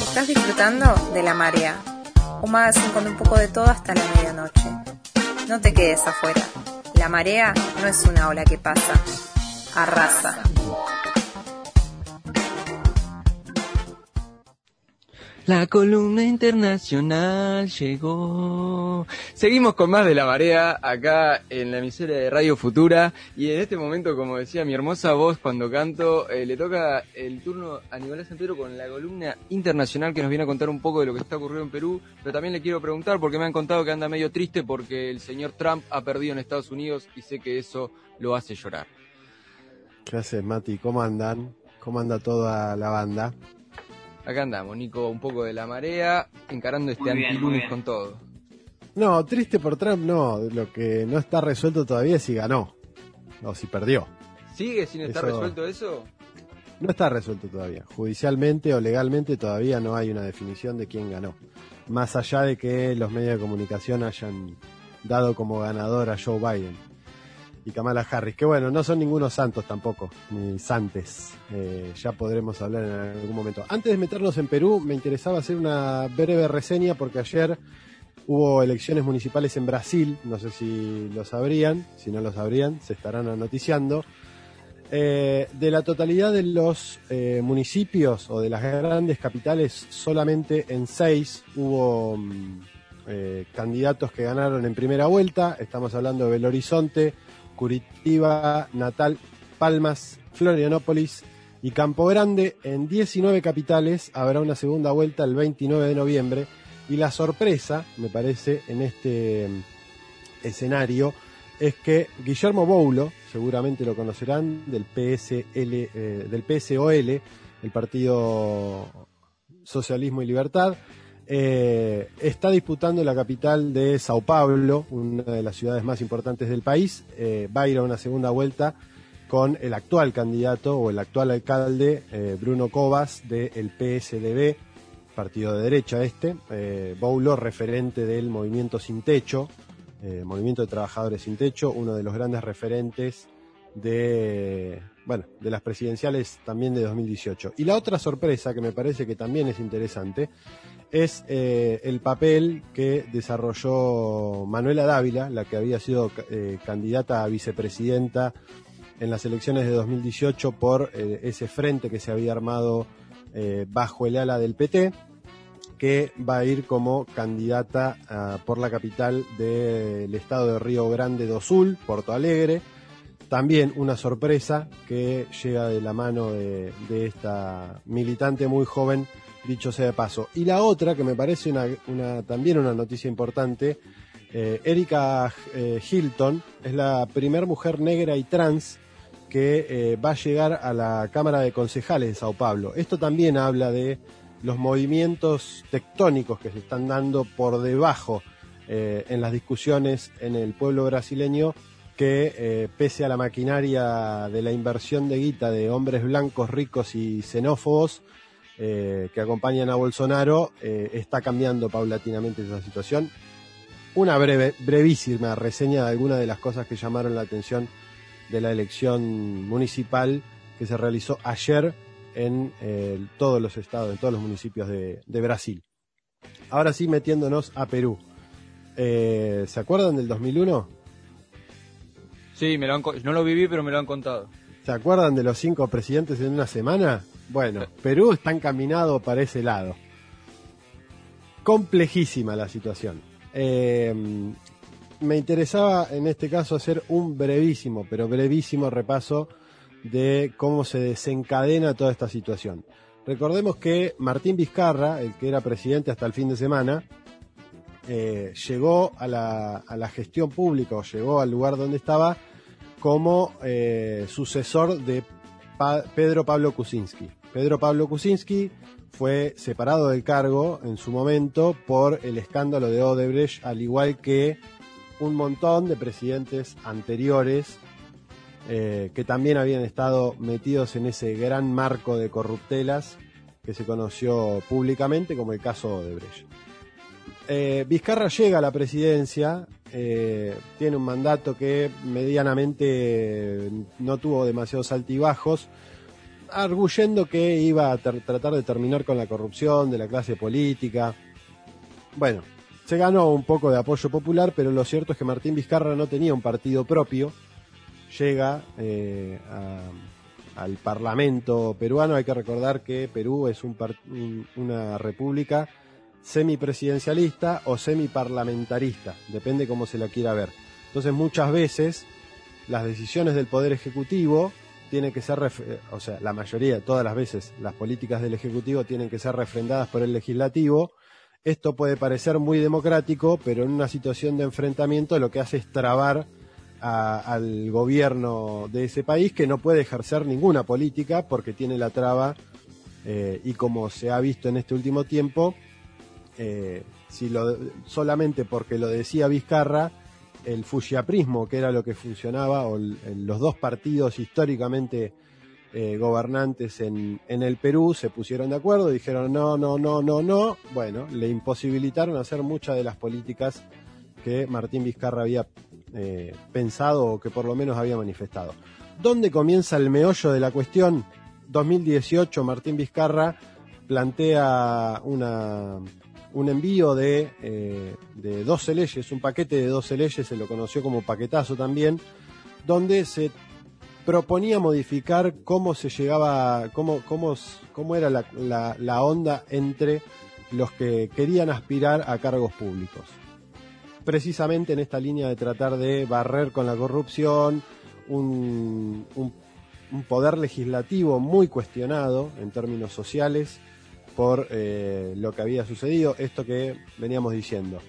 Estás disfrutando de La Marea, un magazine con un poco de todo hasta la medianoche. No te quedes afuera. La marea no es una ola que pasa, arrasa. La columna internacional llegó. Seguimos con más de la marea acá en la emisora de Radio Futura y en este momento, como decía mi hermosa voz cuando canto, eh, le toca el turno a Nicolás Santero con la columna internacional que nos viene a contar un poco de lo que está ocurriendo en Perú, pero también le quiero preguntar porque me han contado que anda medio triste porque el señor Trump ha perdido en Estados Unidos y sé que eso lo hace llorar. ¿Qué haces, Mati? ¿Cómo andan? ¿Cómo anda toda la banda? Acá andamos, Nico, un poco de la marea, encarando este antilunes con todo. No, triste por Trump, no. Lo que no está resuelto todavía es si ganó o si perdió. ¿Sigue sin estar Eso- resuelto eso? No está resuelto todavía. Judicialmente o legalmente todavía no hay una definición de quién ganó. Más allá de que los medios de comunicación hayan dado como ganador a Joe Biden y Kamala Harris, que bueno, no son ningunos santos tampoco, ni santes. Eh, ya podremos hablar en algún momento. Antes de meternos en Perú, me interesaba hacer una breve reseña porque ayer hubo elecciones municipales en Brasil, no sé si lo sabrían, si no lo sabrían, se estarán anoticiando. Eh, de la totalidad de los eh, municipios o de las grandes capitales, solamente en seis hubo mm, candidatos que ganaron en primera vuelta. Estamos hablando de Belo Horizonte, Curitiba, Natal, Palmas, Florianópolis y Campo Grande. En 19 capitales habrá una segunda vuelta el 29 de noviembre. Y la sorpresa, me parece, en este mm, escenario es que Guillermo Boulo, seguramente lo conocerán, del PSL, eh, del PSOL, el Partido Socialismo y Libertad, eh, está disputando la capital de Sao Paulo, una de las ciudades más importantes del país. Eh, va a ir a una segunda vuelta con el actual candidato o el actual alcalde, eh, Bruno Covas, del PSDB, partido de derecha este. Boulo, referente del movimiento Sin Techo, Movimiento de Trabajadores Sin Techo, uno de los grandes referentes de, bueno, de las presidenciales también de 2018. Y la otra sorpresa que me parece que también es interesante es eh, el papel que desarrolló Manuela Dávila, la que había sido eh, candidata a vicepresidenta en las elecciones de 2018 por eh, ese frente que se había armado bajo el ala del PT que va a ir como candidata por la capital del estado de Río Grande do Sul, Porto Alegre. También una sorpresa que llega de la mano de esta militante muy joven, dicho sea de paso. Y la otra, que me parece una, también una noticia importante, eh, Erika eh, Hilton es la primer mujer negra y trans que eh, va a llegar a la Cámara de Concejales de Sao Paulo. Esto también habla de los movimientos tectónicos que se están dando por debajo en las discusiones en el pueblo brasileño que pese a la maquinaria de la inversión de guita de hombres blancos ricos y xenófobos eh, que acompañan a Bolsonaro, eh, está cambiando paulatinamente esa situación. Una breve, brevísima reseña de algunas de las cosas que llamaron la atención de la elección municipal que se realizó ayer en eh, todos los estados, en todos los municipios de, de Brasil. Ahora sí, metiéndonos a Perú. ¿Se acuerdan del 2001? Sí, me lo han no lo viví, pero me lo han contado. ¿Se acuerdan de los cinco presidentes en una semana? Bueno, Perú está encaminado para ese lado. Complejísima la situación. Eh, me interesaba en este caso hacer un brevísimo, pero brevísimo repaso de cómo se desencadena toda esta situación. Recordemos que Martín Vizcarra, el que era presidente hasta el fin de semana, eh, llegó a la, a la gestión pública o llegó al lugar donde estaba como eh, sucesor de Pedro Pablo Kuczynski. Pedro Pablo Kuczynski fue separado del cargo en su momento por el escándalo de Odebrecht, al igual que un montón de presidentes anteriores eh, que también habían estado metidos en ese gran marco de corruptelas que se conoció públicamente como el caso Odebrecht. Eh, Vizcarra llega a la presidencia, eh, tiene un mandato que medianamente no tuvo demasiados altibajos, arguyendo que iba a tratar de terminar con la corrupción de la clase política. Bueno, se ganó un poco de apoyo popular, pero lo cierto es que Martín Vizcarra no tenía un partido propio. Llega eh, al Parlamento peruano. Hay que recordar que Perú es una república semipresidencialista o semiparlamentarista, depende cómo se la quiera ver. Entonces muchas veces las decisiones del Poder Ejecutivo tienen que ser, o sea, la mayoría, todas las veces, las políticas del Ejecutivo tienen que ser refrendadas por el Legislativo. Esto puede parecer muy democrático, pero en una situación de enfrentamiento lo que hace es trabar al gobierno de ese país que no puede ejercer ninguna política porque tiene la traba eh, y como se ha visto en este último tiempo, eh, si solamente porque lo decía Vizcarra, el fujiaprismo, que era lo que funcionaba, o los dos partidos históricamente eh, gobernantes en, el Perú se pusieron de acuerdo, dijeron no, no, no, no, no. Bueno, le imposibilitaron hacer muchas de las políticas que Martín Vizcarra había eh, pensado o que por lo menos había manifestado. ¿Dónde comienza el meollo de la cuestión? 2018, Martín Vizcarra plantea una, un envío de, eh, de 12 leyes, un paquete de 12 leyes, se lo conoció como paquetazo también, donde se proponía modificar cómo se llegaba, cómo, cómo, cómo era la, onda entre los que querían aspirar a cargos públicos. Precisamente en esta línea de tratar de barrer con la corrupción, un, un poder legislativo muy cuestionado en términos sociales, por eh, lo que había sucedido, esto que veníamos diciendo.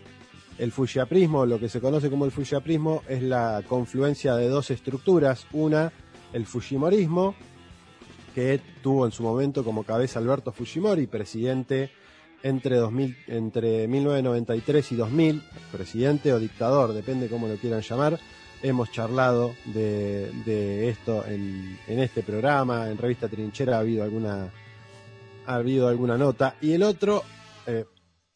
El fujiaprismo, lo que se conoce como el fujiaprismo, es la confluencia de dos estructuras. Una, el fujimorismo, que tuvo en su momento como cabeza Alberto Fujimori, presidente entre, 2000, entre 1993 y 2000, presidente o dictador, depende cómo lo quieran llamar. Hemos charlado de, esto en, en este programa, en Revista Trinchera ha habido alguna ha habido alguna nota. Y el otro, eh,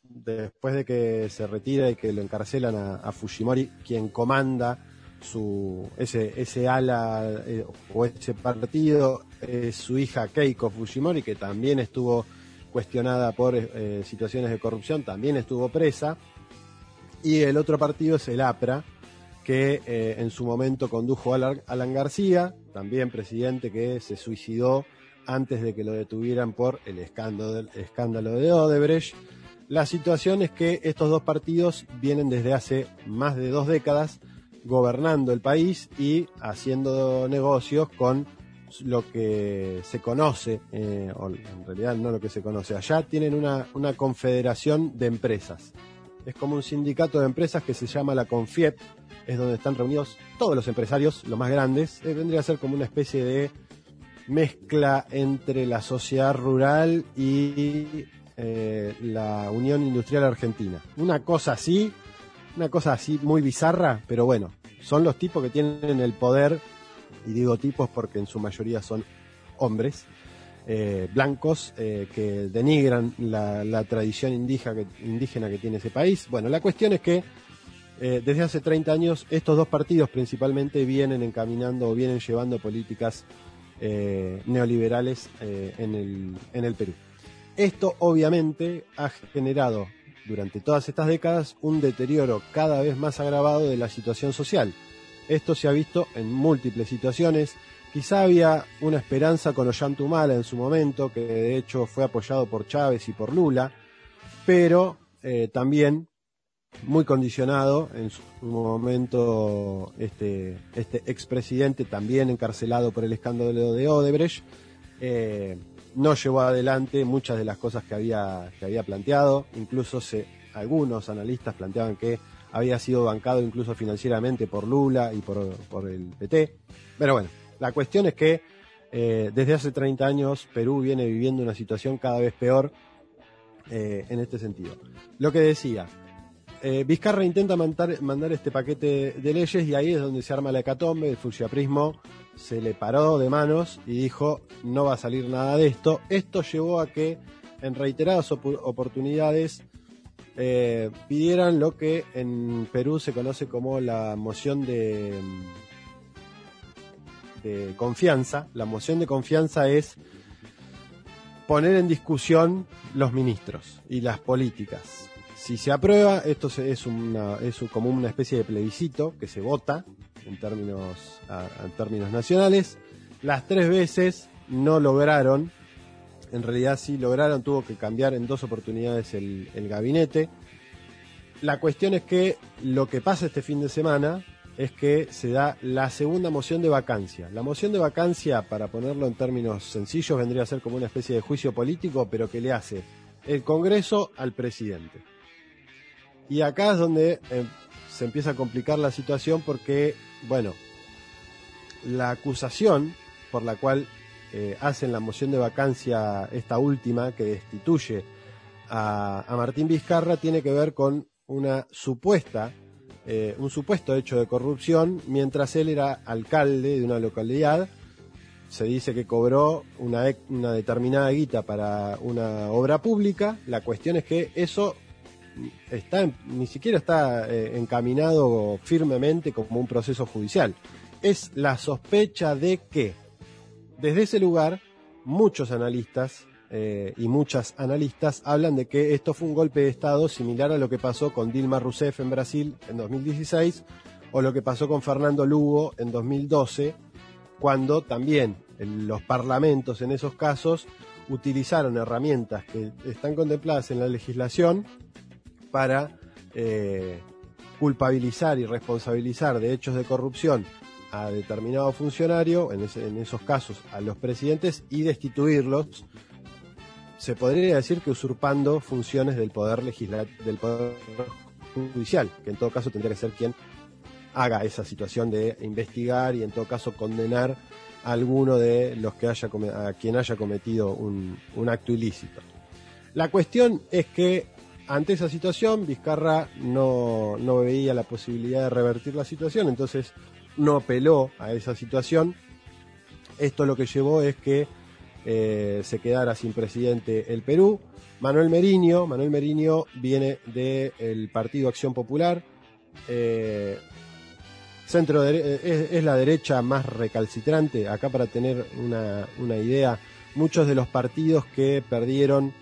después de que se retira y que lo encarcelan a, Fujimori, quien comanda su ese, ese ala eh, o ese partido, su hija Keiko Fujimori, que también estuvo cuestionada por eh, situaciones de corrupción, también estuvo presa. Y el otro partido es el APRA, que en su momento condujo a Alan García, también presidente que se suicidó antes de que lo detuvieran por el escándalo, de Odebrecht. La situación es que estos dos partidos vienen desde hace más de dos décadas gobernando el país y haciendo negocios con lo que se conoce, eh, o en realidad no lo que se conoce, allá tienen una, una confederación de empresas. Es como un sindicato de empresas que se llama la CONFIEP, es donde están reunidos todos los empresarios, los más grandes, eh, vendría a ser como una especie de mezcla entre la sociedad rural y eh, la Unión Industrial Argentina. Una cosa así, una cosa así muy bizarra, pero bueno, son los tipos que tienen el poder, y digo tipos porque en su mayoría son hombres, eh, blancos eh, que denigran la, tradición indígena que, indígena que tiene ese país. Bueno, la cuestión es que desde hace 30 años estos dos partidos principalmente vienen encaminando o vienen llevando políticas eh, neoliberales eh, en, el, en el Perú. Esto obviamente ha generado durante todas estas décadas un deterioro cada vez más agravado de la situación social. Esto se ha visto en múltiples situaciones. Quizá había una esperanza con Ollantumala en su momento, que de hecho fue apoyado por Chávez y por Lula, pero eh, también muy condicionado en su momento este, este expresidente también encarcelado por el escándalo de Odebrecht eh, no llevó adelante muchas de las cosas que había, que había planteado incluso algunos analistas planteaban que había sido bancado incluso financieramente por Lula y por, por el PT pero bueno, la cuestión es que eh, desde hace 30 años Perú viene viviendo una situación cada vez peor eh, en este sentido. Lo que decía, eh, Vizcarra intenta mandar, este paquete de leyes y ahí es donde se arma la hecatombe, el fusiaprismo se le paró de manos y dijo no va a salir nada de esto. Esto llevó a que en reiteradas oportunidades eh, pidieran lo que en Perú se conoce como la moción de, de confianza. La moción de confianza es poner en discusión los ministros y las políticas. Si se aprueba, esto es, una, es como una especie de plebiscito que se vota en términos, en términos nacionales. Las tres veces no lograron, en realidad sí lograron, tuvo que cambiar en dos oportunidades el, el gabinete. La cuestión es que lo que pasa este fin de semana es que se da la segunda moción de vacancia. La moción de vacancia, para ponerlo en términos sencillos, vendría a ser como una especie de juicio político, pero que le hace el Congreso al presidente. Y acá es donde eh, se empieza a complicar la situación porque, bueno, la acusación por la cual eh, hacen la moción de vacancia, esta última, que destituye a Martín Vizcarra, tiene que ver con una supuesta eh, un supuesto hecho de corrupción mientras él era alcalde de una localidad. Se dice que cobró una, una determinada guita para una obra pública. La cuestión es que eso está, ni siquiera está eh, encaminado firmemente como un proceso judicial. Es la sospecha de que desde ese lugar muchos analistas eh, y muchas analistas hablan de que esto fue un golpe de Estado similar a lo que pasó con Dilma Rousseff en Brasil en 2016 o lo que pasó con Fernando Lugo en 2012, cuando también los parlamentos en esos casos utilizaron herramientas que están contempladas en la legislación para eh, culpabilizar y responsabilizar de hechos de corrupción a determinado funcionario, en, esos casos a los presidentes, y destituirlos se podría decir que usurpando funciones del poder legislativo, del poder judicial, que en todo caso tendría que ser quien haga esa situación de investigar y en todo caso condenar a alguno de los que haya a quien haya cometido un, acto ilícito. La cuestión es que ante esa situación Vizcarra no, no veía la posibilidad de revertir la situación, entonces no apeló a esa situación. Esto lo que llevó es que eh, se quedara sin presidente el Perú. Manuel Meriño, Manuel Meriño viene del Partido Acción Popular. Eh, centro eh, es, la derecha más recalcitrante. Acá para tener una, una idea, muchos de los partidos que perdieron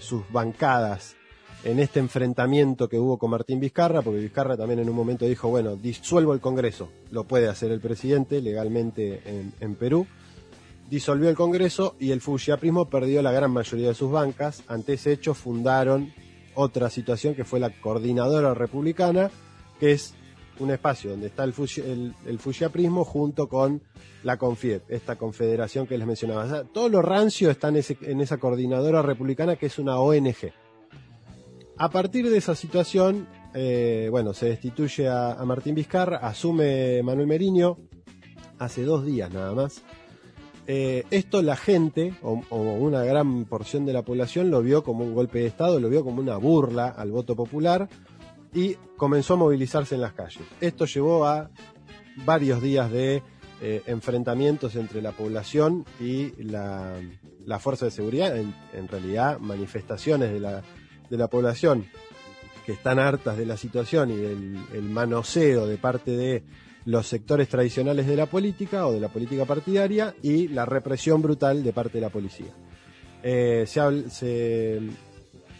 sus bancadas en este enfrentamiento que hubo con Martín Vizcarra, porque Vizcarra también en un momento dijo, bueno, disuelvo el Congreso, lo puede hacer el presidente legalmente en Perú disolvió el Congreso y el fujiaprismo perdió la gran mayoría de sus bancas. Ante ese hecho fundaron otra situación que fue la Coordinadora Republicana, que es un espacio donde está el, fujiaprismo junto con la CONFIEP, esta confederación que les mencionaba. todo lo rancio está en, esa Coordinadora Republicana que es una ONG. A partir de esa situación, eh, bueno, se destituye a, Martín Vizcarra, asume Manuel Meriño, hace dos días nada más, eh, esto la gente, o, una gran porción de la población, lo vio como un golpe de Estado, lo vio como una burla al voto popular y comenzó a movilizarse en las calles. Esto llevó a varios días de eh, enfrentamientos entre la población y la, fuerza de seguridad, en, realidad manifestaciones de la, de la población que están hartas de la situación y del manoseo de parte de los sectores tradicionales de la política o de la política partidaria y la represión brutal de parte de la policía. Eh,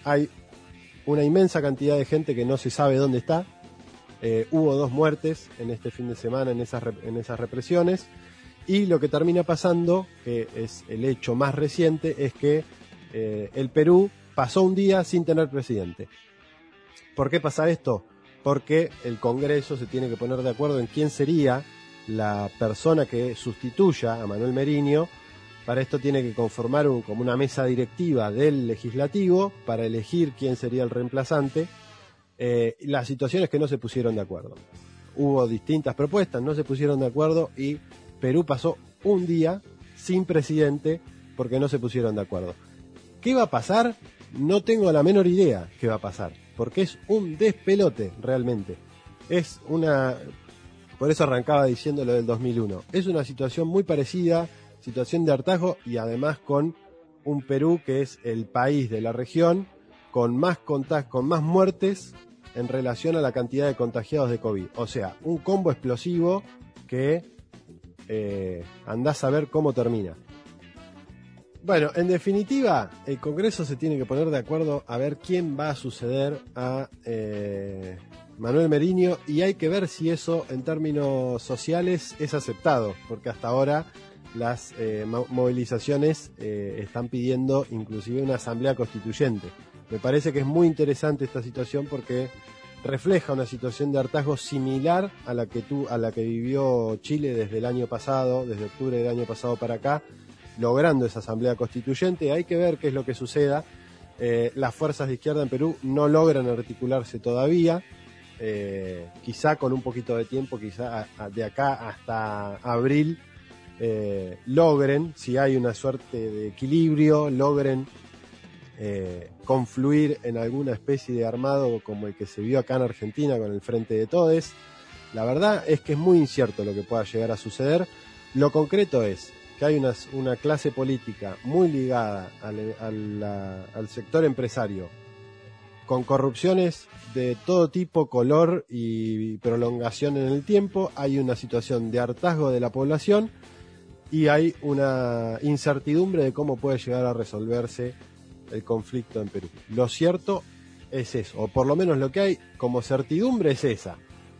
hay una inmensa cantidad de gente que no se sabe dónde está. Eh, hubo dos muertes en este fin de semana en esas, en esas represiones. Y lo que termina pasando, que es el hecho más reciente, es que eh, el Perú pasó un día sin tener presidente. ¿Por qué pasa esto? porque el Congreso se tiene que poner de acuerdo en quién sería la persona que sustituya a Manuel Meriño. Para esto tiene que conformar como una mesa directiva del legislativo para elegir quién sería el reemplazante. Eh, las situaciones que no se pusieron de acuerdo. Hubo distintas propuestas, no se pusieron de acuerdo y Perú pasó un día sin presidente porque no se pusieron de acuerdo. ¿Qué va a pasar? No tengo la menor idea qué va a pasar porque es un despelote realmente. Es una, por eso arrancaba diciendo lo del 2001, es una situación muy parecida, situación de hartazgo y además con un Perú que es el país de la región con más, con más muertes en relación a la cantidad de contagiados de COVID. O sea, un combo explosivo que eh, andás a ver cómo termina. Bueno, en definitiva, el Congreso se tiene que poner de acuerdo a ver quién va a suceder a eh, Manuel Meriño y hay que ver si eso en términos sociales es aceptado, porque hasta ahora las eh, movilizaciones eh, están pidiendo inclusive una asamblea constituyente. Me parece que es muy interesante esta situación porque refleja una situación de hartazgo similar a la que tú, a la que vivió Chile desde el año pasado, desde octubre del año pasado para acá, logrando esa asamblea constituyente. Hay que ver qué es lo que suceda. Eh, las fuerzas de izquierda en Perú no logran articularse todavía. Eh, quizá con un poquito de tiempo, quizá de acá hasta abril, eh, logren, si hay una suerte de equilibrio, logren confluir en alguna especie de armado como el que se vio acá en Argentina con el Frente de Todes. La verdad es que es muy incierto lo que pueda llegar a suceder. Lo concreto es, que hay una clase política muy ligada al, sector empresario, con corrupciones de todo tipo, color y prolongación en el tiempo, hay una situación de hartazgo de la población y hay una incertidumbre de cómo puede llegar a resolverse el conflicto en Perú. Lo cierto es eso, o por lo menos lo que hay como certidumbre es esa.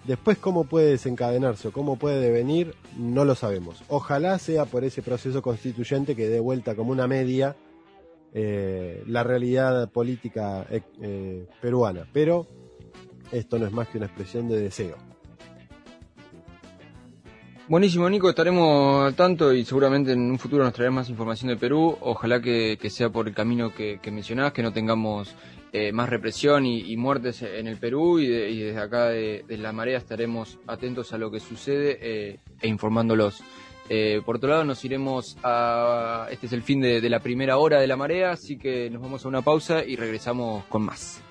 Después cómo puede desencadenarse o cómo puede devenir, no lo sabemos. Ojalá sea por ese proceso constituyente que dé vuelta como una media eh, la realidad política eh, eh, peruana. Pero esto no es más que una expresión de deseo. Buenísimo, Nico. Estaremos al tanto y seguramente en un futuro nos traerás más información de Perú. Ojalá que, sea por el camino que, que mencionabas, que no tengamos eh, más represión y, muertes en el Perú y, desde acá de, la marea estaremos atentos a lo que sucede eh, e informándolos. Eh, por otro lado nos iremos a... Este es el fin de, de la primera hora de la marea, así que nos vamos a una pausa y regresamos con más.